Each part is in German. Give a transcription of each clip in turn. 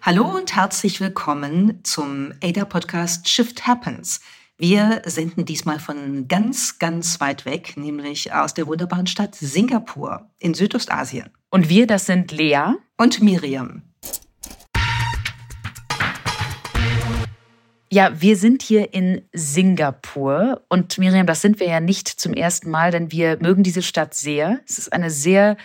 Hallo und herzlich willkommen zum ADA-Podcast Shift Happens. Wir senden diesmal von ganz, ganz weit weg, nämlich aus der wunderbaren Stadt Singapur in Südostasien. Und wir, das sind Lea und Miriam. Ja, wir sind hier in Singapur und Miriam, das sind wir ja nicht zum ersten Mal, denn wir mögen diese Stadt sehr. Es ist eine sehr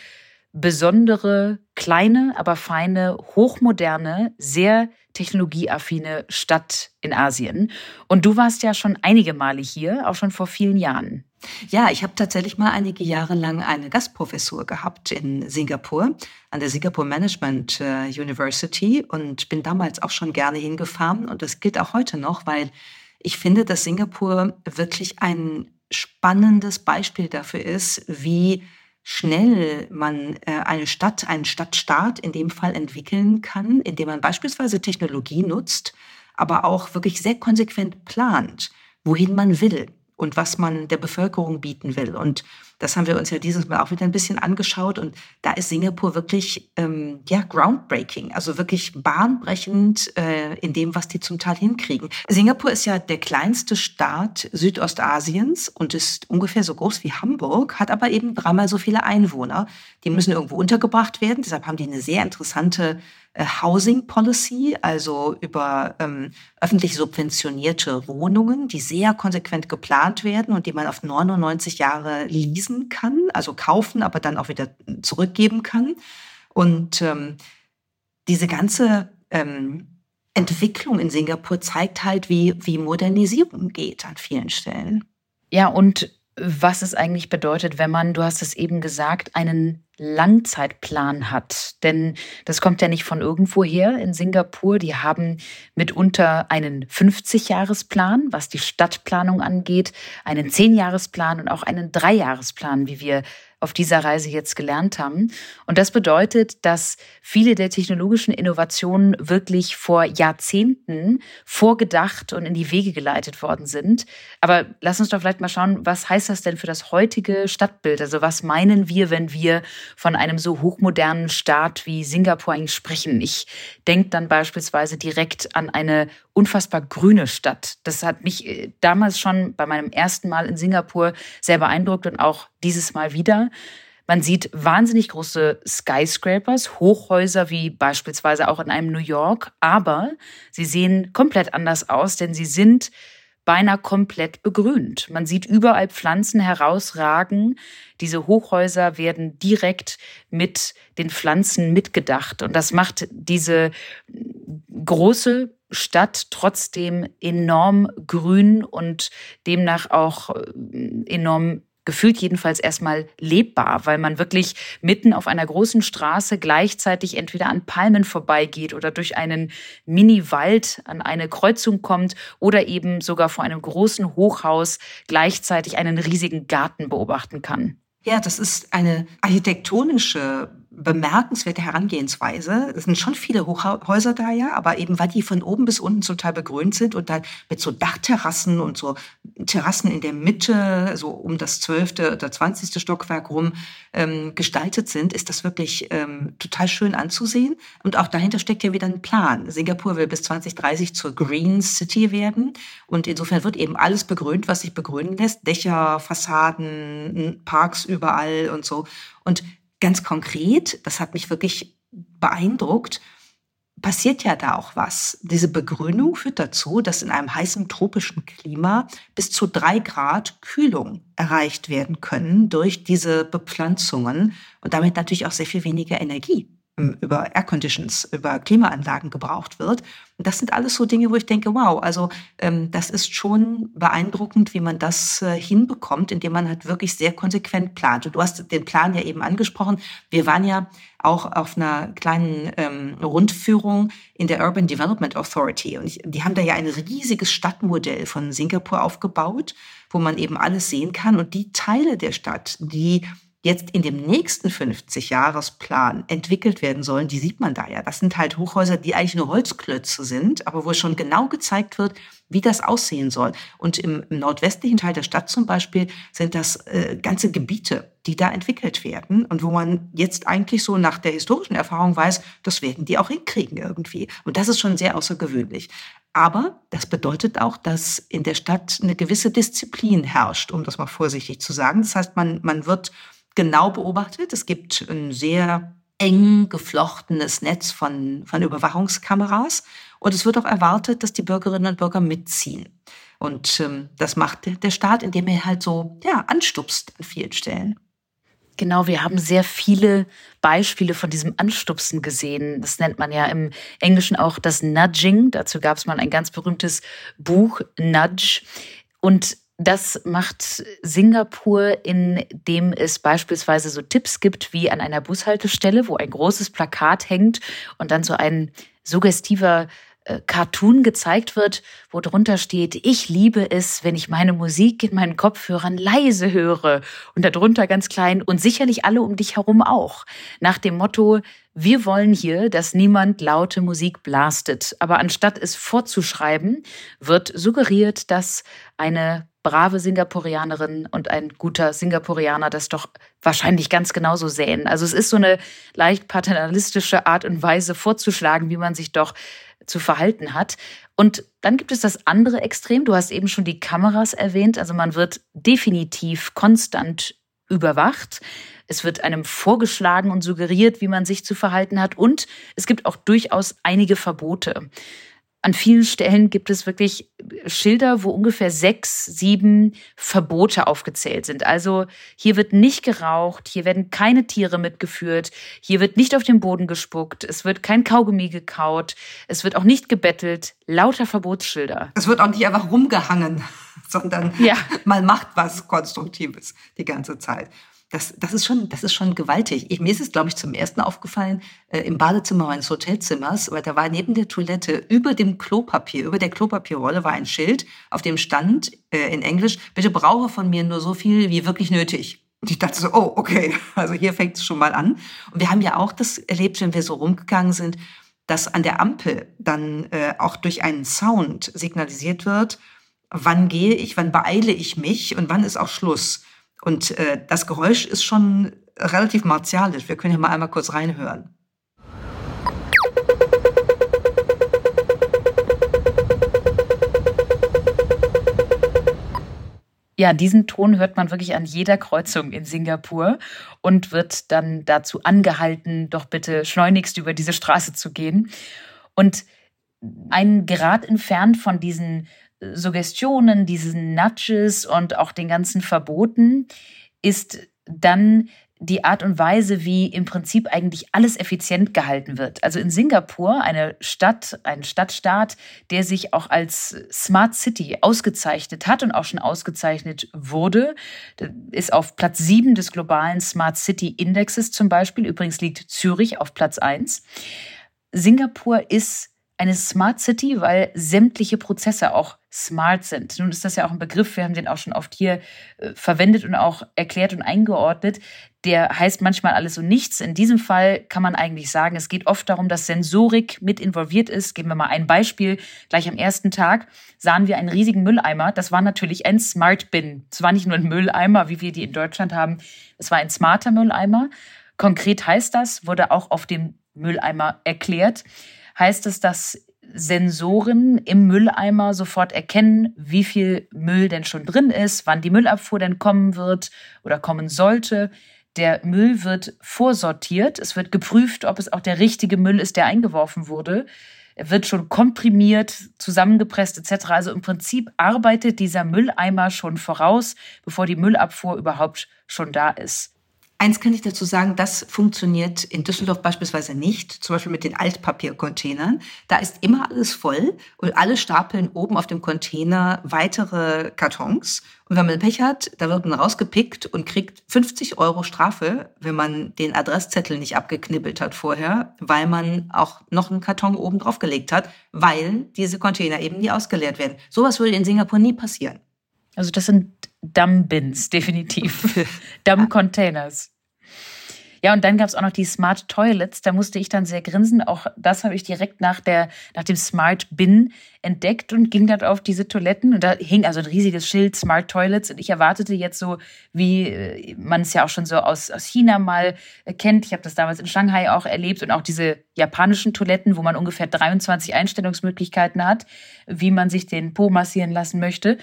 besondere, kleine, aber feine, hochmoderne, sehr technologieaffine Stadt in Asien. Und du warst ja schon einige Male hier, auch schon vor vielen Jahren. Ja, ich habe tatsächlich mal einige Jahre lang eine Gastprofessur gehabt in Singapur an der Singapore Management äh, University und bin damals auch schon gerne hingefahren und das gilt auch heute noch, weil ich finde, dass Singapur wirklich ein spannendes Beispiel dafür ist, wie schnell man äh, eine Stadt, einen Stadtstaat in dem Fall entwickeln kann, indem man beispielsweise Technologie nutzt, aber auch wirklich sehr konsequent plant, wohin man will und was man der Bevölkerung bieten will. Und das haben wir uns ja dieses Mal auch wieder ein bisschen angeschaut. Und da ist Singapur wirklich ähm, ja groundbreaking, also wirklich bahnbrechend äh, in dem, was die zum Teil hinkriegen. Singapur ist ja der kleinste Staat Südostasiens und ist ungefähr so groß wie Hamburg, hat aber eben dreimal so viele Einwohner. Die müssen irgendwo untergebracht werden. Deshalb haben die eine sehr interessante Housing Policy, also über ähm, öffentlich subventionierte Wohnungen, die sehr konsequent geplant werden und die man auf 99 Jahre leasen kann, also kaufen, aber dann auch wieder zurückgeben kann. Und ähm, diese ganze ähm, Entwicklung in Singapur zeigt halt, wie, wie Modernisierung geht an vielen Stellen. Ja, und was es eigentlich bedeutet, wenn man, du hast es eben gesagt, einen Langzeitplan hat. Denn das kommt ja nicht von irgendwoher in Singapur. Die haben mitunter einen 50-Jahresplan, was die Stadtplanung angeht, einen 10-Jahresplan und auch einen Dreijahresplan, wie wir auf dieser Reise jetzt gelernt haben. Und das bedeutet, dass viele der technologischen Innovationen wirklich vor Jahrzehnten vorgedacht und in die Wege geleitet worden sind. Aber lass uns doch vielleicht mal schauen, was heißt das denn für das heutige Stadtbild? Also was meinen wir, wenn wir von einem so hochmodernen Staat wie Singapur eigentlich sprechen? Ich denke dann beispielsweise direkt an eine unfassbar grüne Stadt. Das hat mich äh, damals schon bei meinem ersten Mal in Singapur sehr beeindruckt und auch dieses Mal wieder. Man sieht wahnsinnig große Skyscrapers, Hochhäuser wie beispielsweise auch in einem New York, aber sie sehen komplett anders aus, denn sie sind beinahe komplett begrünt. Man sieht überall Pflanzen herausragen. Diese Hochhäuser werden direkt mit den Pflanzen mitgedacht. Und das macht diese große Stadt trotzdem enorm grün und demnach auch äh, enorm gefühlt jedenfalls erstmal lebbar, weil man wirklich mitten auf einer großen Straße gleichzeitig entweder an Palmen vorbeigeht oder durch einen Mini-Wald an eine Kreuzung kommt oder eben sogar vor einem großen Hochhaus gleichzeitig einen riesigen Garten beobachten kann. Ja, das ist eine architektonische bemerkenswerte Herangehensweise. Es sind schon viele Hochhäuser da ja, aber eben weil die von oben bis unten zum Teil begrünt sind und dann mit so Dachterrassen und so Terrassen in der Mitte, so um das zwölfte oder zwanzigste Stockwerk rum ähm, gestaltet sind, ist das wirklich ähm, total schön anzusehen. Und auch dahinter steckt ja wieder ein Plan. Singapur will bis 2030 zur Green City werden und insofern wird eben alles begrünt, was sich begrünen lässt. Dächer, Fassaden, Parks überall und so. Und ganz konkret, das hat mich wirklich beeindruckt, passiert ja da auch was. Diese Begrünung führt dazu, dass in einem heißen tropischen Klima bis zu drei Grad Kühlung erreicht werden können durch diese Bepflanzungen und damit natürlich auch sehr viel weniger Energie über Air Conditions, über Klimaanlagen gebraucht wird. Und das sind alles so Dinge, wo ich denke, wow, also ähm, das ist schon beeindruckend, wie man das äh, hinbekommt, indem man halt wirklich sehr konsequent plant. Und du hast den Plan ja eben angesprochen. Wir waren ja auch auf einer kleinen ähm, Rundführung in der Urban Development Authority. Und ich, die haben da ja ein riesiges Stadtmodell von Singapur aufgebaut, wo man eben alles sehen kann. Und die Teile der Stadt, die jetzt in dem nächsten 50-Jahresplan entwickelt werden sollen, die sieht man da ja. Das sind halt Hochhäuser, die eigentlich nur Holzklötze sind, aber wo schon genau gezeigt wird, wie das aussehen soll. Und im, im nordwestlichen Teil der Stadt zum Beispiel sind das äh, ganze Gebiete, die da entwickelt werden und wo man jetzt eigentlich so nach der historischen Erfahrung weiß, das werden die auch hinkriegen irgendwie. Und das ist schon sehr außergewöhnlich. Aber das bedeutet auch, dass in der Stadt eine gewisse Disziplin herrscht, um das mal vorsichtig zu sagen. Das heißt, man, man wird genau beobachtet. Es gibt ein sehr eng geflochtenes Netz von, von Überwachungskameras. Und es wird auch erwartet, dass die Bürgerinnen und Bürger mitziehen. Und ähm, das macht der Staat, indem er halt so ja, anstupst an vielen Stellen. Genau, wir haben sehr viele Beispiele von diesem Anstupsen gesehen. Das nennt man ja im Englischen auch das Nudging. Dazu gab es mal ein ganz berühmtes Buch, Nudge. Und das macht Singapur, indem es beispielsweise so Tipps gibt wie an einer Bushaltestelle, wo ein großes Plakat hängt und dann so ein suggestiver äh, Cartoon gezeigt wird, wo drunter steht, ich liebe es, wenn ich meine Musik in meinen Kopfhörern leise höre und darunter ganz klein und sicherlich alle um dich herum auch. Nach dem Motto, wir wollen hier, dass niemand laute Musik blastet. Aber anstatt es vorzuschreiben, wird suggeriert, dass eine brave Singapurianerin und ein guter Singapurianer das doch wahrscheinlich ganz genauso sehen. Also es ist so eine leicht paternalistische Art und Weise vorzuschlagen, wie man sich doch zu verhalten hat. Und dann gibt es das andere Extrem. Du hast eben schon die Kameras erwähnt. Also man wird definitiv konstant überwacht. Es wird einem vorgeschlagen und suggeriert, wie man sich zu verhalten hat. Und es gibt auch durchaus einige Verbote. An vielen Stellen gibt es wirklich Schilder, wo ungefähr sechs, sieben Verbote aufgezählt sind. Also hier wird nicht geraucht, hier werden keine Tiere mitgeführt, hier wird nicht auf den Boden gespuckt, es wird kein Kaugummi gekaut, es wird auch nicht gebettelt. Lauter Verbotsschilder. Es wird auch nicht einfach rumgehangen, sondern ja. man macht was Konstruktives die ganze Zeit das, das, ist schon, das ist schon gewaltig. Ich, mir ist es, glaube ich, zum ersten aufgefallen äh, im Badezimmer meines Hotelzimmers, weil da war neben der Toilette über dem Klopapier, über der Klopapierrolle war ein Schild, auf dem stand äh, in Englisch, bitte brauche von mir nur so viel wie wirklich nötig. Und ich dachte so, oh, okay, also hier fängt es schon mal an. Und wir haben ja auch das erlebt, wenn wir so rumgegangen sind, dass an der Ampel dann äh, auch durch einen Sound signalisiert wird, wann gehe ich, wann beeile ich mich und wann ist auch Schluss. Und äh, das Geräusch ist schon relativ martialisch. Wir können ja mal einmal kurz reinhören. Ja, diesen Ton hört man wirklich an jeder Kreuzung in Singapur und wird dann dazu angehalten, doch bitte schleunigst über diese Straße zu gehen. Und ein Grad entfernt von diesen Suggestionen, diesen Nudges und auch den ganzen Verboten ist dann die Art und Weise, wie im Prinzip eigentlich alles effizient gehalten wird. Also in Singapur, eine Stadt, ein Stadtstaat, der sich auch als Smart City ausgezeichnet hat und auch schon ausgezeichnet wurde, ist auf Platz sieben des globalen Smart City Indexes zum Beispiel. Übrigens liegt Zürich auf Platz eins. Singapur ist eine Smart City, weil sämtliche Prozesse auch smart sind. Nun ist das ja auch ein Begriff, wir haben den auch schon oft hier äh, verwendet und auch erklärt und eingeordnet. Der heißt manchmal alles und nichts. In diesem Fall kann man eigentlich sagen, es geht oft darum, dass Sensorik mit involviert ist. Geben wir mal ein Beispiel. Gleich am ersten Tag sahen wir einen riesigen Mülleimer. Das war natürlich ein Smart Bin. Es war nicht nur ein Mülleimer, wie wir die in Deutschland haben. Es war ein smarter Mülleimer. Konkret heißt das, wurde auch auf dem Mülleimer erklärt, heißt es, dass Sensoren im Mülleimer sofort erkennen, wie viel Müll denn schon drin ist, wann die Müllabfuhr denn kommen wird oder kommen sollte. Der Müll wird vorsortiert. Es wird geprüft, ob es auch der richtige Müll ist, der eingeworfen wurde. Er wird schon komprimiert, zusammengepresst etc. Also im Prinzip arbeitet dieser Mülleimer schon voraus, bevor die Müllabfuhr überhaupt schon da ist. Eins kann ich dazu sagen, das funktioniert in Düsseldorf beispielsweise nicht, zum Beispiel mit den Altpapiercontainern. Da ist immer alles voll und alle stapeln oben auf dem Container weitere Kartons. Und wenn man Pech hat, da wird man rausgepickt und kriegt 50 Euro Strafe, wenn man den Adresszettel nicht abgeknibbelt hat vorher, weil man auch noch einen Karton oben drauf gelegt hat, weil diese Container eben nie ausgeleert werden. Sowas würde in Singapur nie passieren. Also das sind Dumb-Bins, definitiv. Dumb-Containers. Ja, und dann gab es auch noch die Smart Toilets. Da musste ich dann sehr grinsen. Auch das habe ich direkt nach, der, nach dem Smart Bin entdeckt und ging dann auf diese Toiletten. Und da hing also ein riesiges Schild Smart Toilets. Und ich erwartete jetzt so, wie äh, man es ja auch schon so aus, aus China mal äh, kennt. Ich habe das damals in Shanghai auch erlebt und auch diese japanischen Toiletten, wo man ungefähr 23 Einstellungsmöglichkeiten hat, wie man sich den Po massieren lassen möchte.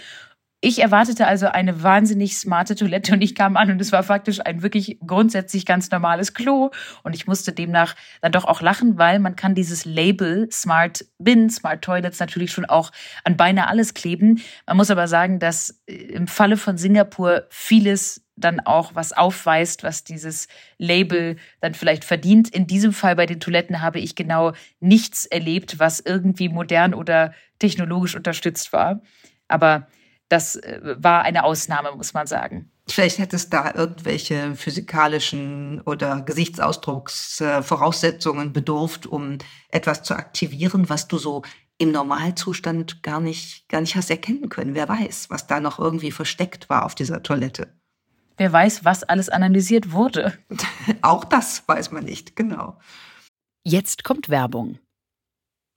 Ich erwartete also eine wahnsinnig smarte Toilette und ich kam an und es war faktisch ein wirklich grundsätzlich ganz normales Klo und ich musste demnach dann doch auch lachen, weil man kann dieses Label Smart Bin, Smart Toilets natürlich schon auch an beinahe alles kleben. Man muss aber sagen, dass äh, im Falle von Singapur vieles dann auch was aufweist, was dieses Label dann vielleicht verdient. In diesem Fall bei den Toiletten habe ich genau nichts erlebt, was irgendwie modern oder technologisch unterstützt war. Aber das äh, war eine Ausnahme, muss man sagen. Vielleicht hätte es da irgendwelche physikalischen oder Gesichtsausdrucksvoraussetzungen bedurft, um etwas zu aktivieren, was du so im Normalzustand gar nicht, gar nicht hast erkennen können. Wer weiß, was da noch irgendwie versteckt war auf dieser Toilette. Wer weiß, was alles analysiert wurde. Auch das weiß man nicht, genau. Jetzt kommt Werbung.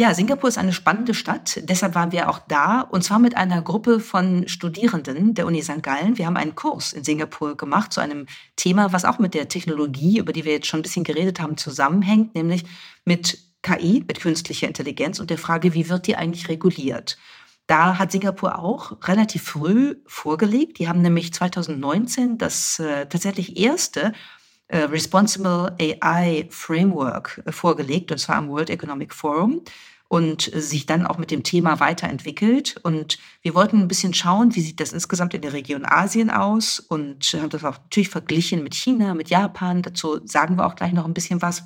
Ja, Singapur ist eine spannende Stadt. Deshalb waren wir auch da und zwar mit einer Gruppe von Studierenden der Uni St. Gallen. Wir haben einen Kurs in Singapur gemacht zu einem Thema, was auch mit der Technologie, über die wir jetzt schon ein bisschen geredet haben, zusammenhängt, nämlich mit KI, mit künstlicher Intelligenz und der Frage, wie wird die eigentlich reguliert? Da hat Singapur auch relativ früh vorgelegt. Die haben nämlich 2019 das äh, tatsächlich erste äh, Responsible AI Framework äh, vorgelegt, und zwar am World Economic Forum und sich dann auch mit dem Thema weiterentwickelt. Und wir wollten ein bisschen schauen, wie sieht das insgesamt in der Region Asien aus und haben das auch natürlich verglichen mit China, mit Japan. Dazu sagen wir auch gleich noch ein bisschen was.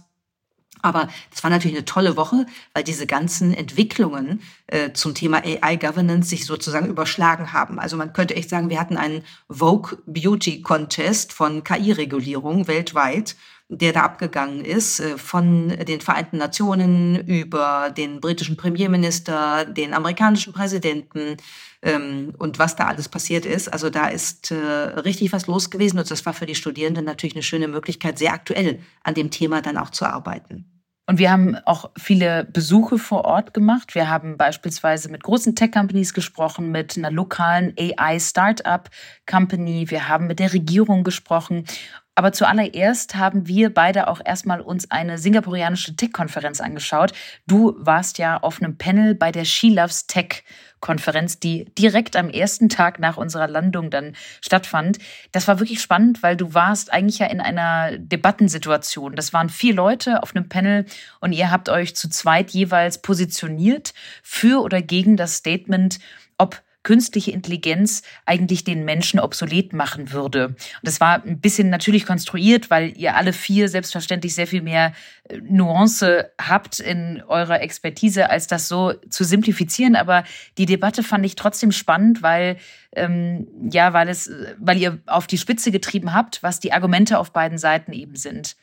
Aber das war natürlich eine tolle Woche, weil diese ganzen Entwicklungen äh, zum Thema AI Governance sich sozusagen überschlagen haben. Also man könnte echt sagen, wir hatten einen Vogue Beauty Contest von KI-Regulierung weltweit der da abgegangen ist, äh, von den Vereinten Nationen über den britischen Premierminister, den amerikanischen Präsidenten ähm, und was da alles passiert ist. Also da ist äh, richtig was los gewesen und das war für die Studierenden natürlich eine schöne Möglichkeit, sehr aktuell an dem Thema dann auch zu arbeiten. Und wir haben auch viele Besuche vor Ort gemacht. Wir haben beispielsweise mit großen Tech-Companies gesprochen, mit einer lokalen AI-Startup-Company. Wir haben mit der Regierung gesprochen. Aber zuallererst haben wir beide auch erstmal uns eine singapurianische Tech-Konferenz angeschaut. Du warst ja auf einem Panel bei der She Loves Tech Konferenz, die direkt am ersten Tag nach unserer Landung dann stattfand. Das war wirklich spannend, weil du warst eigentlich ja in einer Debattensituation. Das waren vier Leute auf einem Panel und ihr habt euch zu zweit jeweils positioniert für oder gegen das Statement, ob künstliche Intelligenz eigentlich den Menschen obsolet machen würde. Und das war ein bisschen natürlich konstruiert, weil ihr alle vier selbstverständlich sehr viel mehr äh, Nuance habt in eurer Expertise, als das so zu simplifizieren. Aber die Debatte fand ich trotzdem spannend, weil ähm, ja, weil es, weil ihr auf die Spitze getrieben habt, was die Argumente auf beiden Seiten eben sind.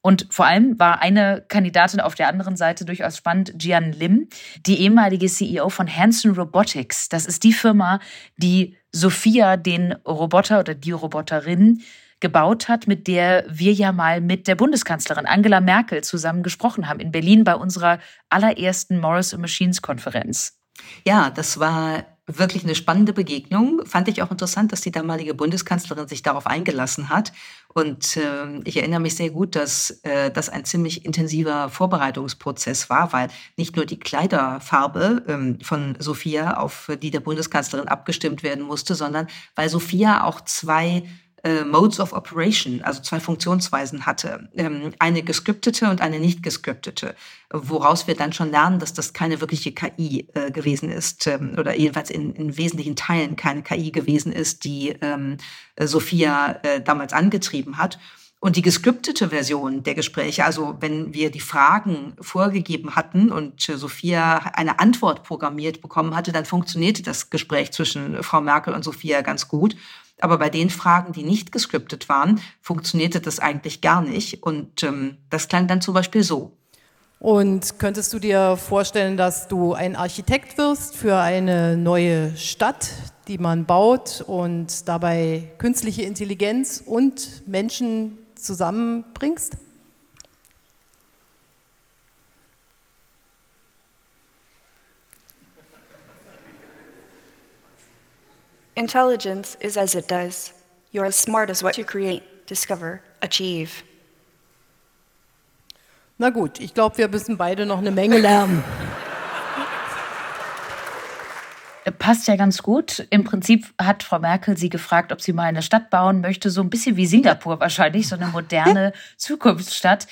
Und vor allem war eine Kandidatin auf der anderen Seite durchaus spannend, Jian Lim, die ehemalige CEO von Hanson Robotics. Das ist die Firma, die Sophia, den Roboter oder die Roboterin, gebaut hat, mit der wir ja mal mit der Bundeskanzlerin Angela Merkel zusammen gesprochen haben in Berlin bei unserer allerersten Morris Machines Konferenz. Ja, das war wirklich eine spannende Begegnung. Fand ich auch interessant, dass die damalige Bundeskanzlerin sich darauf eingelassen hat. Und äh, ich erinnere mich sehr gut, dass äh, das ein ziemlich intensiver Vorbereitungsprozess war, weil nicht nur die Kleiderfarbe ähm, von Sophia, auf die der Bundeskanzlerin abgestimmt werden musste, sondern weil Sophia auch zwei äh, Modes of Operation, also zwei Funktionsweisen hatte. Ähm, eine gescriptete und eine nicht gescriptete, woraus wir dann schon lernen, dass das keine wirkliche KI äh, gewesen ist ähm, oder jedenfalls in, in wesentlichen Teilen keine KI gewesen ist, die ähm, Sophia äh, damals angetrieben hat. Und die gescriptete Version der Gespräche, also wenn wir die Fragen vorgegeben hatten und Sophia eine Antwort programmiert bekommen hatte, dann funktionierte das Gespräch zwischen Frau Merkel und Sophia ganz gut. Aber bei den Fragen, die nicht gescriptet waren, funktionierte das eigentlich gar nicht. Und ähm, das klang dann zum Beispiel so. Und könntest du dir vorstellen, dass du ein Architekt wirst für eine neue Stadt, die man baut und dabei künstliche Intelligenz und Menschen zusammenbringst? Intelligence is as it does. You're as smart as what you create, discover, achieve. Na gut, ich glaube, wir müssen beide noch eine Menge lernen. Passt ja ganz gut. Im Prinzip hat Frau Merkel sie gefragt, ob sie mal eine Stadt bauen möchte, so ein bisschen wie Singapur wahrscheinlich, so eine moderne Zukunftsstadt.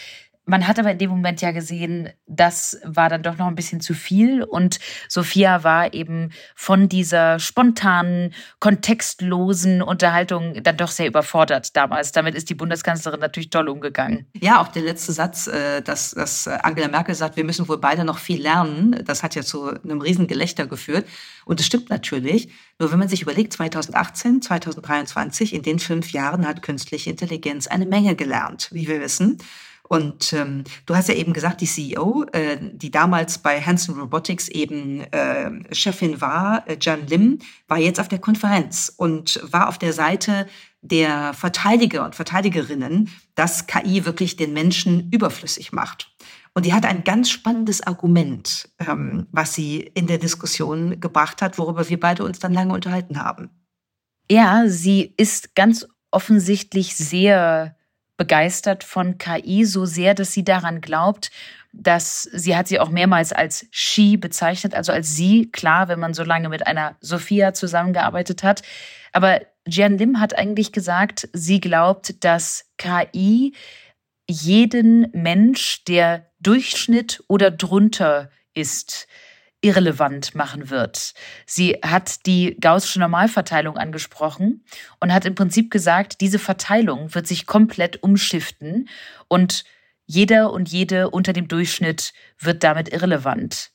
Man hat aber in dem Moment ja gesehen, das war dann doch noch ein bisschen zu viel. Und Sophia war eben von dieser spontanen, kontextlosen Unterhaltung dann doch sehr überfordert damals. Damit ist die Bundeskanzlerin natürlich toll umgegangen. Ja, auch der letzte Satz, äh, dass, dass Angela Merkel sagt, wir müssen wohl beide noch viel lernen, das hat ja zu einem riesen Gelächter geführt. Und es stimmt natürlich. Nur wenn man sich überlegt, 2018, 2023, in den fünf Jahren hat künstliche Intelligenz eine Menge gelernt, wie wir wissen. Und ähm, du hast ja eben gesagt, die CEO, äh, die damals bei Hanson Robotics eben äh, Chefin war, äh, Jan Lim, war jetzt auf der Konferenz und war auf der Seite der Verteidiger und Verteidigerinnen, dass KI wirklich den Menschen überflüssig macht. Und die hat ein ganz spannendes Argument, ähm, was sie in der Diskussion gebracht hat, worüber wir beide uns dann lange unterhalten haben. Ja, sie ist ganz offensichtlich sehr begeistert von KI, so sehr, dass sie daran glaubt, dass sie hat sie auch mehrmals als she bezeichnet, also als sie, klar, wenn man so lange mit einer Sophia zusammengearbeitet hat. Aber Jian Lim hat eigentlich gesagt, sie glaubt, dass KI jeden Mensch, der Durchschnitt oder drunter ist, irrelevant machen wird. Sie hat die gaußsche Normalverteilung angesprochen und hat im Prinzip gesagt, diese Verteilung wird sich komplett umschiften und jeder und jede unter dem Durchschnitt wird damit irrelevant.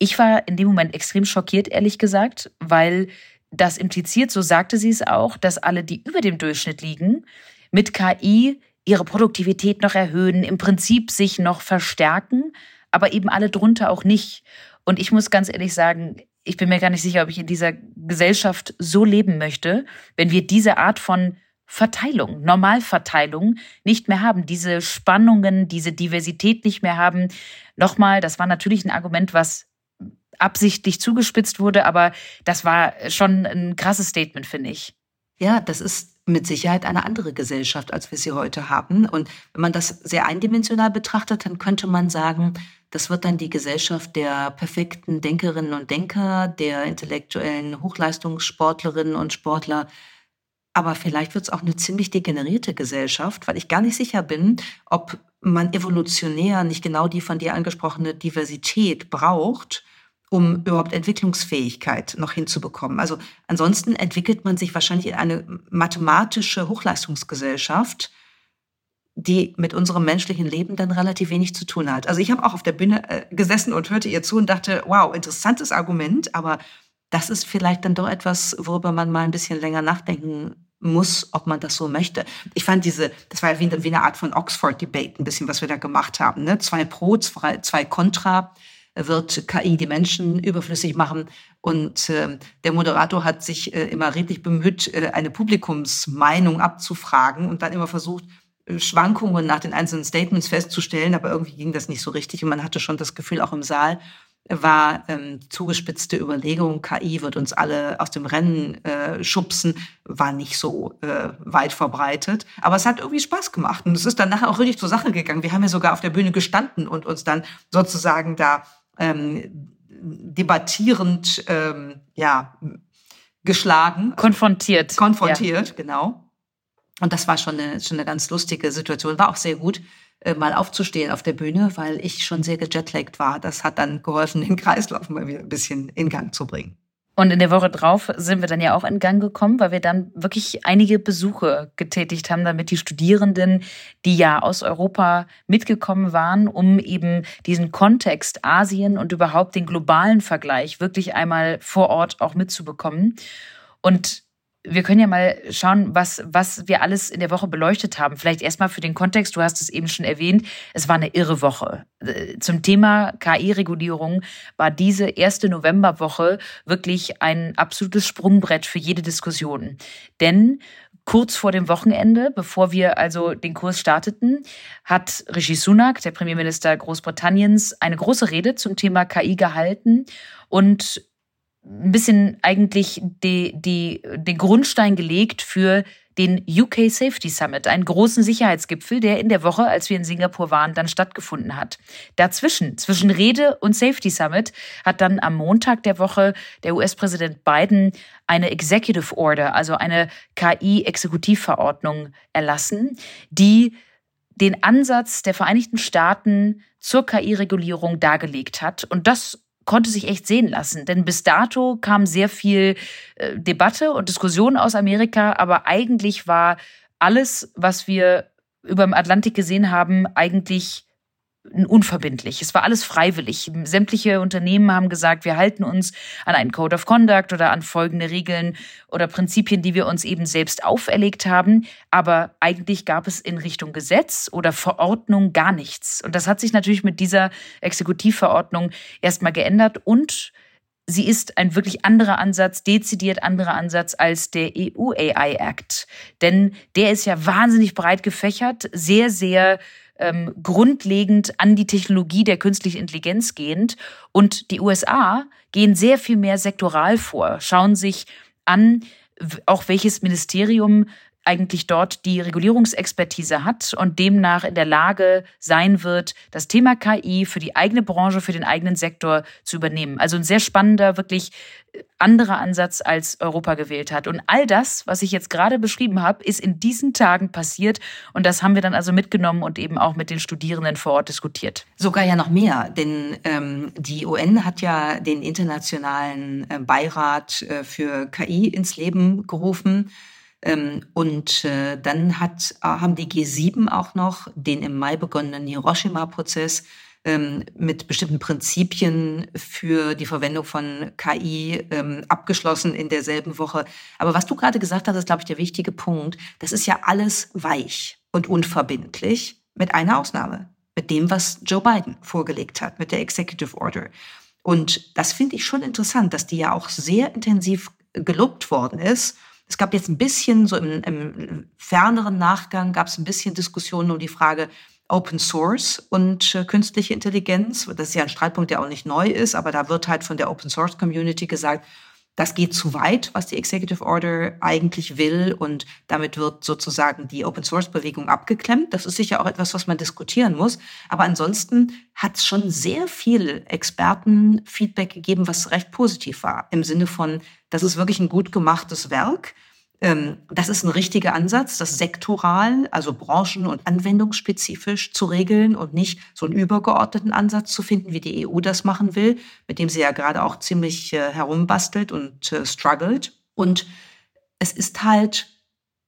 Ich war in dem Moment extrem schockiert, ehrlich gesagt, weil das impliziert, so sagte sie es auch, dass alle, die über dem Durchschnitt liegen, mit KI ihre Produktivität noch erhöhen, im Prinzip sich noch verstärken, aber eben alle drunter auch nicht. Und ich muss ganz ehrlich sagen, ich bin mir gar nicht sicher, ob ich in dieser Gesellschaft so leben möchte, wenn wir diese Art von Verteilung, Normalverteilung nicht mehr haben, diese Spannungen, diese Diversität nicht mehr haben. Nochmal, das war natürlich ein Argument, was absichtlich zugespitzt wurde, aber das war schon ein krasses Statement, finde ich. Ja, das ist mit Sicherheit eine andere Gesellschaft, als wir sie heute haben. Und wenn man das sehr eindimensional betrachtet, dann könnte man sagen, das wird dann die Gesellschaft der perfekten Denkerinnen und Denker, der intellektuellen Hochleistungssportlerinnen und Sportler. Aber vielleicht wird es auch eine ziemlich degenerierte Gesellschaft, weil ich gar nicht sicher bin, ob man evolutionär nicht genau die von dir angesprochene Diversität braucht, um überhaupt Entwicklungsfähigkeit noch hinzubekommen. Also ansonsten entwickelt man sich wahrscheinlich in eine mathematische Hochleistungsgesellschaft, die mit unserem menschlichen Leben dann relativ wenig zu tun hat. Also ich habe auch auf der Bühne äh, gesessen und hörte ihr zu und dachte, wow, interessantes Argument, aber das ist vielleicht dann doch etwas, worüber man mal ein bisschen länger nachdenken muss, ob man das so möchte. Ich fand diese, das war ja wie, wie eine Art von Oxford-Debate, ein bisschen, was wir da gemacht haben. Ne? Zwei Pro, zwei, zwei Contra wird KI die Menschen überflüssig machen. Und äh, der Moderator hat sich äh, immer redlich bemüht, äh, eine Publikumsmeinung abzufragen und dann immer versucht, äh, Schwankungen nach den einzelnen Statements festzustellen, aber irgendwie ging das nicht so richtig und man hatte schon das Gefühl, auch im Saal war ähm, zugespitzte Überlegung, KI wird uns alle aus dem Rennen äh, schubsen, war nicht so äh, weit verbreitet. Aber es hat irgendwie Spaß gemacht und es ist dann nachher auch richtig zur Sache gegangen. Wir haben ja sogar auf der Bühne gestanden und uns dann sozusagen da ähm, debattierend ähm, ja, geschlagen. Konfrontiert. Konfrontiert, ja. genau. Und das war schon eine, schon eine ganz lustige Situation. War auch sehr gut, äh, mal aufzustehen auf der Bühne, weil ich schon sehr gejetlaggt war. Das hat dann geholfen, den Kreislauf mal wieder ein bisschen in Gang zu bringen. Und in der Woche drauf sind wir dann ja auch in Gang gekommen, weil wir dann wirklich einige Besuche getätigt haben, damit die Studierenden, die ja aus Europa mitgekommen waren, um eben diesen Kontext Asien und überhaupt den globalen Vergleich wirklich einmal vor Ort auch mitzubekommen. Und wir können ja mal schauen, was, was wir alles in der Woche beleuchtet haben. Vielleicht erstmal für den Kontext, du hast es eben schon erwähnt, es war eine irre Woche. Äh, zum Thema KI-Regulierung war diese erste Novemberwoche wirklich ein absolutes Sprungbrett für jede Diskussion. Denn kurz vor dem Wochenende, bevor wir also den Kurs starteten, hat Rishi Sunak, der Premierminister Großbritanniens, eine große Rede zum Thema KI gehalten und ein bisschen eigentlich die, die, den Grundstein gelegt für den UK Safety Summit, einen großen Sicherheitsgipfel, der in der Woche, als wir in Singapur waren, dann stattgefunden hat. Dazwischen, zwischen Rede und Safety Summit, hat dann am Montag der Woche der US-Präsident Biden eine Executive Order, also eine KI-Exekutivverordnung erlassen, die den Ansatz der Vereinigten Staaten zur KI-Regulierung dargelegt hat. Und das konnte sich echt sehen lassen. Denn bis dato kam sehr viel äh, Debatte und Diskussion aus Amerika, aber eigentlich war alles, was wir über dem Atlantik gesehen haben, eigentlich unverbindlich. Es war alles freiwillig. Sämtliche Unternehmen haben gesagt, wir halten uns an einen Code of Conduct oder an folgende Regeln oder Prinzipien, die wir uns eben selbst auferlegt haben. Aber eigentlich gab es in Richtung Gesetz oder Verordnung gar nichts. Und das hat sich natürlich mit dieser Exekutivverordnung erstmal geändert und sie ist ein wirklich anderer Ansatz, dezidiert anderer Ansatz als der EU AI Act. Denn der ist ja wahnsinnig breit gefächert, sehr, sehr ähm, grundlegend an die Technologie der künstlichen Intelligenz gehend. Und die USA gehen sehr viel mehr sektoral vor, schauen sich an, auch welches Ministerium eigentlich dort die Regulierungsexpertise hat und demnach in der Lage sein wird, das Thema KI für die eigene Branche, für den eigenen Sektor zu übernehmen. Also ein sehr spannender, wirklich äh, anderer Ansatz, als Europa gewählt hat. Und all das, was ich jetzt gerade beschrieben habe, ist in diesen Tagen passiert. Und das haben wir dann also mitgenommen und eben auch mit den Studierenden vor Ort diskutiert. Sogar ja noch mehr, denn ähm, die UN hat ja den internationalen äh, Beirat äh, für KI ins Leben gerufen. Ähm, und äh, dann hat, äh, haben die G7 auch noch den im Mai begonnenen Hiroshima-Prozess ähm, mit bestimmten Prinzipien für die Verwendung von KI ähm, abgeschlossen in derselben Woche. Aber was du gerade gesagt hast, ist, glaube ich, der wichtige Punkt. Das ist ja alles weich und unverbindlich, mit einer Ausnahme, mit dem, was Joe Biden vorgelegt hat, mit der Executive Order. Und das finde ich schon interessant, dass die ja auch sehr intensiv gelobt worden ist es gab jetzt ein bisschen, so im, im ferneren Nachgang, gab es ein bisschen Diskussionen um die Frage Open Source und äh, künstliche Intelligenz. Das ist ja ein Streitpunkt, der auch nicht neu ist, aber da wird halt von der Open Source Community gesagt, das geht zu weit, was die Executive Order eigentlich will und damit wird sozusagen die Open Source Bewegung abgeklemmt. Das ist sicher auch etwas, was man diskutieren muss. Aber ansonsten hat es schon sehr viel Expertenfeedback gegeben, was recht positiv war. Im Sinne von, das ist wirklich ein gut gemachtes Werk. Ähm, das ist ein richtiger Ansatz, das sektoral, also branchen- und anwendungsspezifisch zu regeln und nicht so einen übergeordneten Ansatz zu finden, wie die EU das machen will, mit dem sie ja gerade auch ziemlich äh, herumbastelt und äh, struggelt. Und es ist halt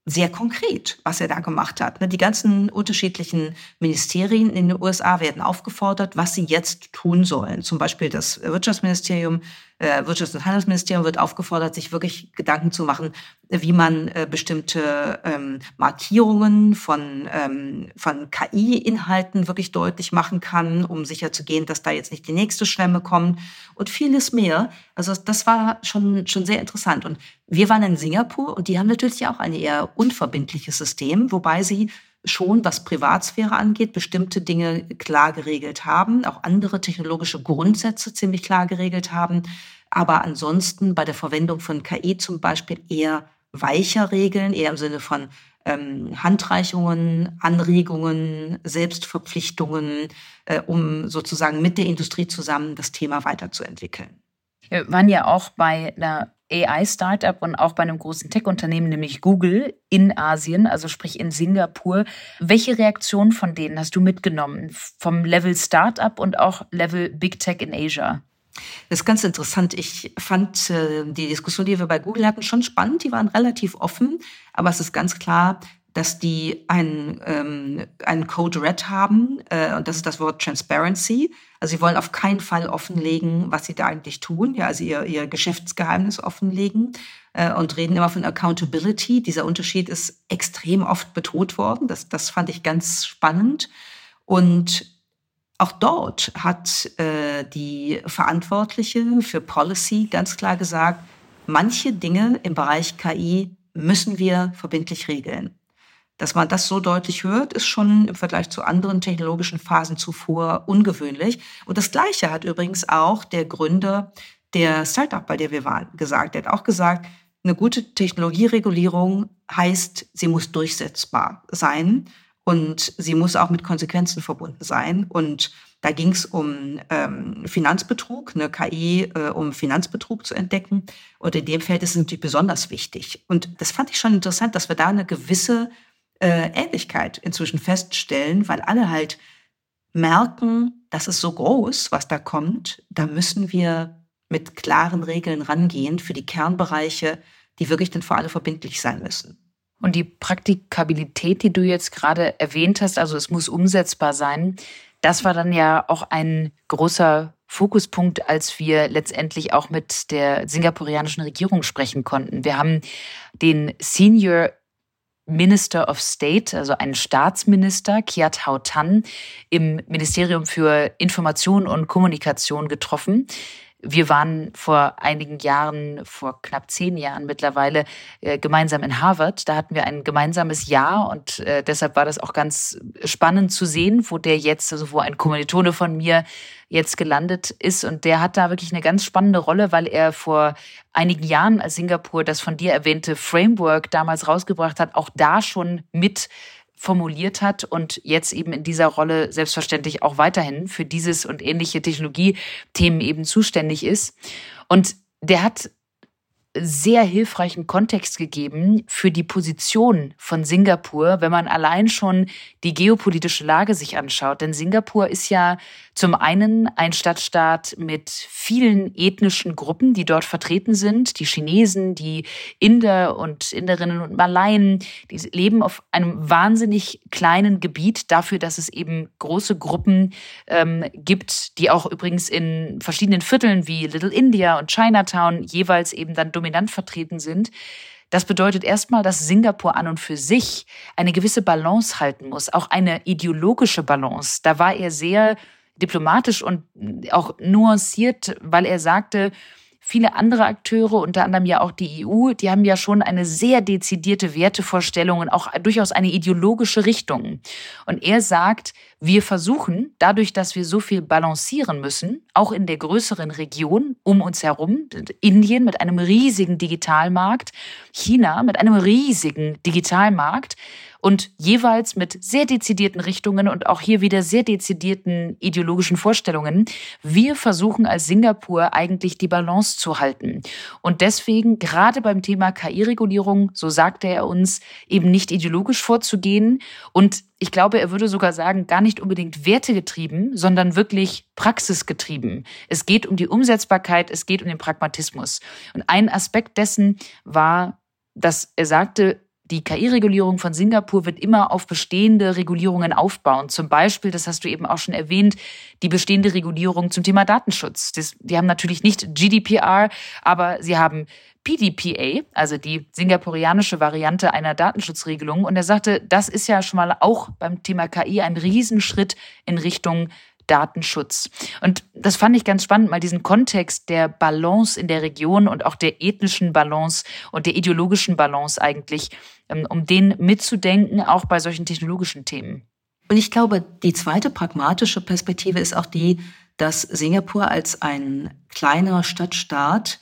sehr konkret, was er da gemacht hat. Ne, die ganzen unterschiedlichen Ministerien in den USA werden aufgefordert, was sie jetzt tun sollen. Zum Beispiel das Wirtschaftsministerium Wirtschafts- und Handelsministerium wird aufgefordert, sich wirklich Gedanken zu machen, wie man äh, bestimmte ähm, Markierungen von, ähm, von KI-Inhalten wirklich deutlich machen kann, um sicherzugehen, dass da jetzt nicht die nächste Schwemme kommt und vieles mehr. Also das war schon, schon sehr interessant. Und wir waren in Singapur und die haben natürlich auch ein eher unverbindliches System, wobei sie schon, was Privatsphäre angeht, bestimmte Dinge klar geregelt haben, auch andere technologische Grundsätze ziemlich klar geregelt haben, aber ansonsten bei der Verwendung von KI zum Beispiel eher weicher Regeln, eher im Sinne von ähm, Handreichungen, Anregungen, Selbstverpflichtungen, äh, um sozusagen mit der Industrie zusammen das Thema weiterzuentwickeln. Wir waren ja auch bei einer AI-Startup und auch bei einem großen Tech-Unternehmen, nämlich Google, in Asien, also sprich in Singapur. Welche Reaktionen von denen hast du mitgenommen? Vom Level Startup und auch Level Big Tech in Asia? Das ist ganz interessant. Ich fand äh, die Diskussion, die wir bei Google hatten, schon spannend. Die waren relativ offen, aber es ist ganz klar, dass die einen, ähm, einen Code Red haben, äh, und das ist das Wort Transparency. Also sie wollen auf keinen Fall offenlegen, was sie da eigentlich tun, ja, also ihr, ihr Geschäftsgeheimnis offenlegen äh, und reden immer von Accountability. Dieser Unterschied ist extrem oft betont worden. Das, das fand ich ganz spannend. Und auch dort hat äh, die Verantwortliche für Policy ganz klar gesagt, manche Dinge im Bereich KI müssen wir verbindlich regeln. Dass man das so deutlich hört, ist schon im Vergleich zu anderen technologischen Phasen zuvor ungewöhnlich. Und das Gleiche hat übrigens auch der Gründer der Startup, bei der wir waren, gesagt. Er hat auch gesagt, eine gute Technologieregulierung heißt, sie muss durchsetzbar sein und sie muss auch mit Konsequenzen verbunden sein. Und da ging es um ähm, Finanzbetrug, eine KI, äh, um Finanzbetrug zu entdecken. Und in dem Feld ist es natürlich besonders wichtig. Und das fand ich schon interessant, dass wir da eine gewisse äh, Ähnlichkeit inzwischen feststellen, weil alle halt merken, das ist so groß, was da kommt. Da müssen wir mit klaren Regeln rangehen für die Kernbereiche, die wirklich dann für alle verbindlich sein müssen. Und die Praktikabilität, die du jetzt gerade erwähnt hast, also es muss umsetzbar sein, das war dann ja auch ein großer Fokuspunkt, als wir letztendlich auch mit der singapurianischen Regierung sprechen konnten. Wir haben den Senior Minister of State, also einen Staatsminister, Kiat Hao Tan, im Ministerium für Information und Kommunikation getroffen. Wir waren vor einigen Jahren, vor knapp zehn Jahren mittlerweile, äh, gemeinsam in Harvard. Da hatten wir ein gemeinsames Jahr und äh, deshalb war das auch ganz spannend zu sehen, wo der jetzt, also wo ein Kommilitone von mir jetzt gelandet ist. Und der hat da wirklich eine ganz spannende Rolle, weil er vor einigen Jahren, als Singapur das von dir erwähnte Framework damals rausgebracht hat, auch da schon mit formuliert hat und jetzt eben in dieser Rolle selbstverständlich auch weiterhin für dieses und ähnliche Technologiethemen eben zuständig ist. Und der hat sehr hilfreichen Kontext gegeben für die Position von Singapur, wenn man allein schon die geopolitische Lage sich anschaut. Denn Singapur ist ja zum einen ein Stadtstaat mit vielen ethnischen Gruppen, die dort vertreten sind. Die Chinesen, die Inder und Inderinnen und Malayen, die leben auf einem wahnsinnig kleinen Gebiet dafür, dass es eben große Gruppen ähm, gibt, die auch übrigens in verschiedenen Vierteln wie Little India und Chinatown jeweils eben dann dominant vertreten sind. Das bedeutet erstmal, dass Singapur an und für sich eine gewisse Balance halten muss, auch eine ideologische Balance. Da war er sehr diplomatisch und auch nuanciert, weil er sagte, viele andere Akteure, unter anderem ja auch die EU, die haben ja schon eine sehr dezidierte Wertevorstellung und auch durchaus eine ideologische Richtung. Und er sagt, wir versuchen, dadurch, dass wir so viel balancieren müssen, auch in der größeren Region um uns herum, Indien mit einem riesigen Digitalmarkt, China mit einem riesigen Digitalmarkt, und jeweils mit sehr dezidierten Richtungen und auch hier wieder sehr dezidierten ideologischen Vorstellungen. Wir versuchen als Singapur eigentlich die Balance zu halten. Und deswegen gerade beim Thema KI-Regulierung, so sagte er uns, eben nicht ideologisch vorzugehen und ich glaube, er würde sogar sagen, gar nicht unbedingt wertegetrieben, sondern wirklich praxisgetrieben. Es geht um die Umsetzbarkeit, es geht um den Pragmatismus. Und ein Aspekt dessen war, dass er sagte, die KI-Regulierung von Singapur wird immer auf bestehende Regulierungen aufbauen. Zum Beispiel, das hast du eben auch schon erwähnt, die bestehende Regulierung zum Thema Datenschutz. Das, die haben natürlich nicht GDPR, aber sie haben PDPA, also die singapurianische Variante einer Datenschutzregelung. Und er sagte, das ist ja schon mal auch beim Thema KI ein Riesenschritt in Richtung Datenschutz. Und das fand ich ganz spannend, mal diesen Kontext der Balance in der Region und auch der ethnischen Balance und der ideologischen Balance eigentlich, ähm, um den mitzudenken, auch bei solchen technologischen Themen. Und ich glaube, die zweite pragmatische Perspektive ist auch die, dass Singapur als ein kleiner Stadtstaat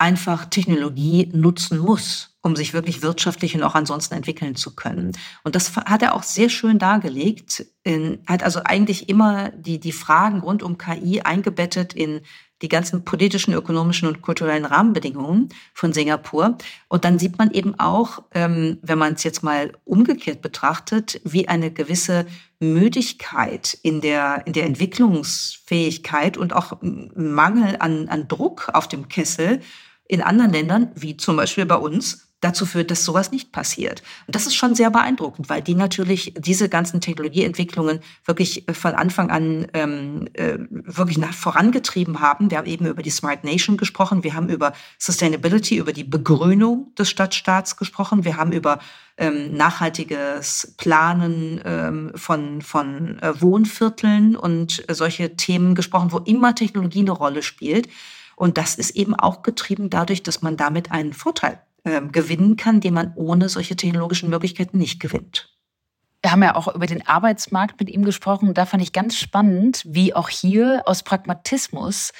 einfach Technologie nutzen muss, um sich wirklich wirtschaftlich und auch ansonsten entwickeln zu können. Und das hat er auch sehr schön dargelegt. In, hat also eigentlich immer die, die Fragen rund um KI eingebettet in die ganzen politischen, ökonomischen und kulturellen Rahmenbedingungen von Singapur. Und dann sieht man eben auch, ähm, wenn man es jetzt mal umgekehrt betrachtet, wie eine gewisse Müdigkeit in der, in der Entwicklungsfähigkeit und auch Mangel an, an Druck auf dem Kessel in anderen Ländern, wie zum Beispiel bei uns, dazu führt, dass sowas nicht passiert. Und das ist schon sehr beeindruckend, weil die natürlich diese ganzen Technologieentwicklungen wirklich von Anfang an ähm, äh, wirklich nach vorangetrieben haben. Wir haben eben über die Smart Nation gesprochen, wir haben über Sustainability, über die Begrünung des Stadtstaats gesprochen, wir haben über ähm, nachhaltiges Planen ähm, von, von äh, Wohnvierteln und äh, solche Themen gesprochen, wo immer Technologie eine Rolle spielt. Und das ist eben auch getrieben dadurch, dass man damit einen Vorteil äh, gewinnen kann, den man ohne solche technologischen Möglichkeiten nicht gewinnt. Wir haben ja auch über den Arbeitsmarkt mit ihm gesprochen. Da fand ich ganz spannend, wie auch hier aus Pragmatismus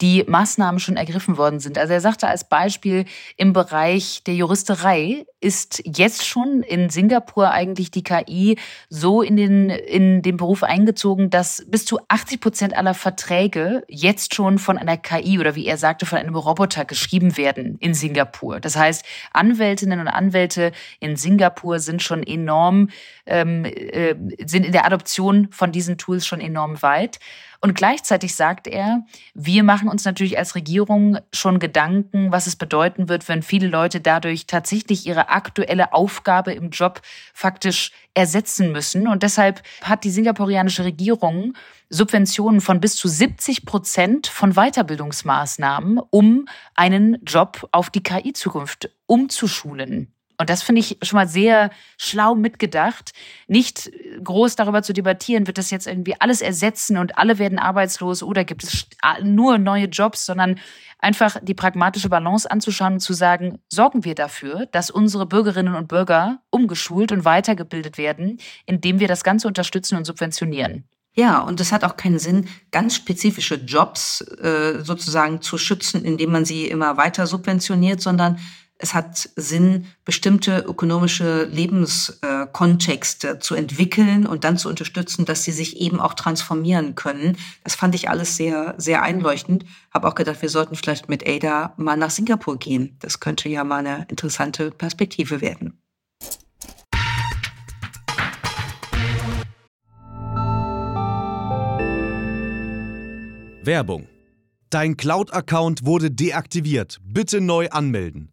die Maßnahmen schon ergriffen worden sind. Also er sagte als Beispiel, im Bereich der Juristerei ist jetzt schon in Singapur eigentlich die KI so in den, in den Beruf eingezogen, dass bis zu 80 Prozent aller Verträge jetzt schon von einer KI oder wie er sagte, von einem Roboter geschrieben werden in Singapur. Das heißt, Anwältinnen und Anwälte in Singapur sind schon enorm, ähm, äh, sind in der Adoption von diesen Tools schon enorm weit. Und gleichzeitig sagt er, wir machen uns natürlich als Regierung schon Gedanken, was es bedeuten wird, wenn viele Leute dadurch tatsächlich ihre aktuelle Aufgabe im Job faktisch ersetzen müssen. Und deshalb hat die singapurianische Regierung Subventionen von bis zu 70 Prozent von Weiterbildungsmaßnahmen, um einen Job auf die KI-Zukunft umzuschulen. Und das finde ich schon mal sehr schlau mitgedacht. Nicht groß darüber zu debattieren, wird das jetzt irgendwie alles ersetzen und alle werden arbeitslos oder gibt es nur neue Jobs, sondern einfach die pragmatische Balance anzuschauen und zu sagen, sorgen wir dafür, dass unsere Bürgerinnen und Bürger umgeschult und weitergebildet werden, indem wir das Ganze unterstützen und subventionieren. Ja, und es hat auch keinen Sinn, ganz spezifische Jobs äh, sozusagen zu schützen, indem man sie immer weiter subventioniert, sondern es hat Sinn, bestimmte ökonomische Lebenskontexte zu entwickeln und dann zu unterstützen, dass sie sich eben auch transformieren können. Das fand ich alles sehr, sehr einleuchtend. Habe auch gedacht, wir sollten vielleicht mit Ada mal nach Singapur gehen. Das könnte ja mal eine interessante Perspektive werden. Werbung. Dein Cloud-Account wurde deaktiviert. Bitte neu anmelden.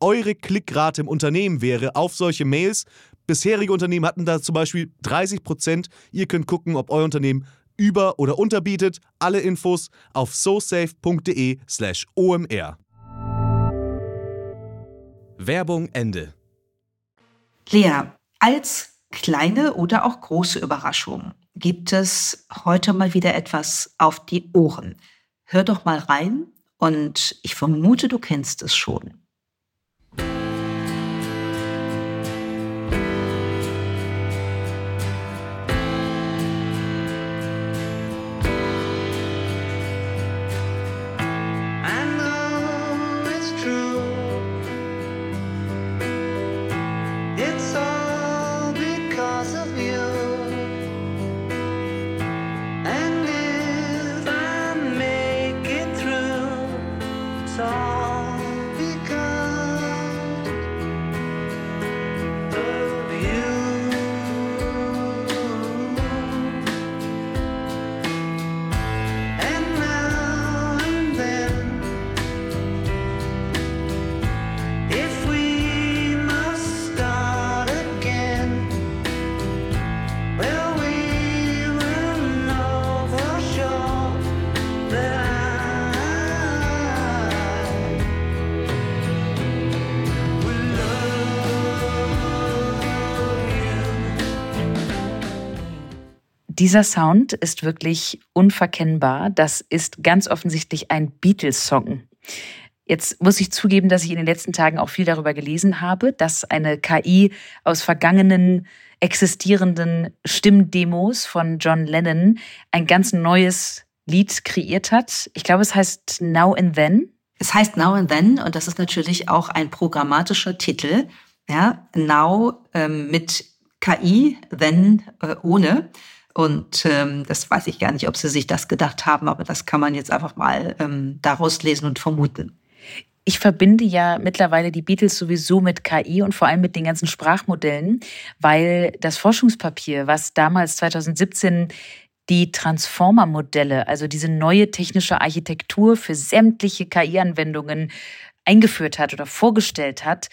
eure Klickrate im Unternehmen wäre auf solche Mails. Bisherige Unternehmen hatten da zum Beispiel 30 Prozent. Ihr könnt gucken, ob euer Unternehmen über- oder unterbietet. Alle Infos auf sosafe.de/slash omr. Werbung Ende. Lea, als kleine oder auch große Überraschung gibt es heute mal wieder etwas auf die Ohren. Hör doch mal rein und ich vermute, du kennst es schon. Dieser Sound ist wirklich unverkennbar. Das ist ganz offensichtlich ein Beatles-Song. Jetzt muss ich zugeben, dass ich in den letzten Tagen auch viel darüber gelesen habe, dass eine KI aus vergangenen existierenden Stimmdemos von John Lennon ein ganz neues Lied kreiert hat. Ich glaube, es heißt Now and Then. Es heißt Now and Then und das ist natürlich auch ein programmatischer Titel. Ja, Now ähm, mit KI, Then äh, ohne. Und ähm, das weiß ich gar nicht, ob sie sich das gedacht haben, aber das kann man jetzt einfach mal ähm, daraus lesen und vermuten. Ich verbinde ja mittlerweile die Beatles sowieso mit KI und vor allem mit den ganzen Sprachmodellen, weil das Forschungspapier, was damals 2017 die Transformer-Modelle, also diese neue technische Architektur für sämtliche KI-Anwendungen eingeführt hat oder vorgestellt hat,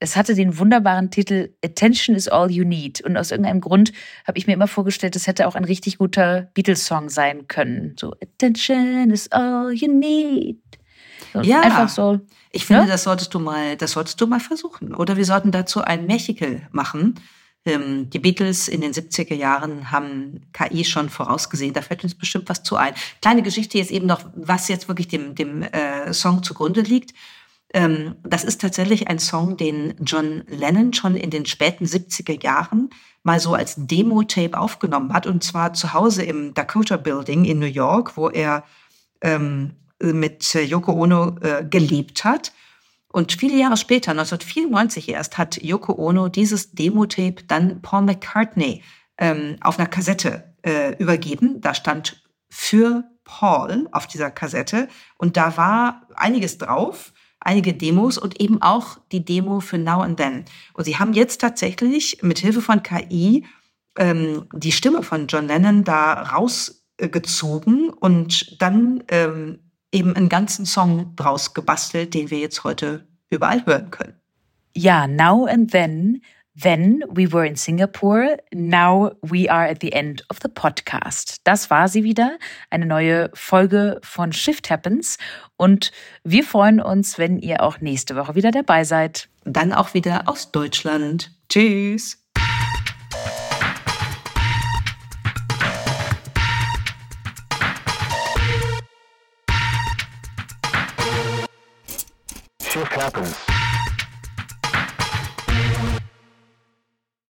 es hatte den wunderbaren Titel Attention is all you need. Und aus irgendeinem Grund habe ich mir immer vorgestellt, es hätte auch ein richtig guter Beatles-Song sein können. So, Attention is all you need. So, ja, einfach so. Ich finde? Ne? das solltest du mal, das solltest du mal versuchen. Oder wir sollten dazu ein Musical machen. Ähm, die Beatles in den 70er Jahren haben KI schon vorausgesehen. Da fällt uns bestimmt was zu ein. Kleine Geschichte jetzt eben noch, was jetzt wirklich dem, dem äh, Song zugrunde liegt. Ähm, das ist tatsächlich ein Song, den John Lennon schon in den späten 70er Jahren mal so als Demo-Tape aufgenommen hat. Und zwar zu Hause im Dakota Building in New York, wo er ähm, mit Yoko Ono äh, gelebt hat. Und viele Jahre später, 1994 erst, hat Yoko Ono dieses Demo-Tape dann Paul McCartney ähm, auf einer Kassette äh, übergeben. Da stand für Paul auf dieser Kassette und da war einiges drauf einige Demos und eben auch die Demo für Now and Then. Und sie haben jetzt tatsächlich mit Hilfe von KI ähm, die Stimme von John Lennon da rausgezogen und dann ähm, eben einen ganzen Song draus gebastelt, den wir jetzt heute überall hören können. Ja, Now and Then Then we were in Singapore, now we are at the end of the podcast. Das war sie wieder, eine neue Folge von Shift Happens und wir freuen uns, wenn ihr auch nächste Woche wieder dabei seid. Dann auch wieder aus Deutschland. Tschüss. Shift Happens.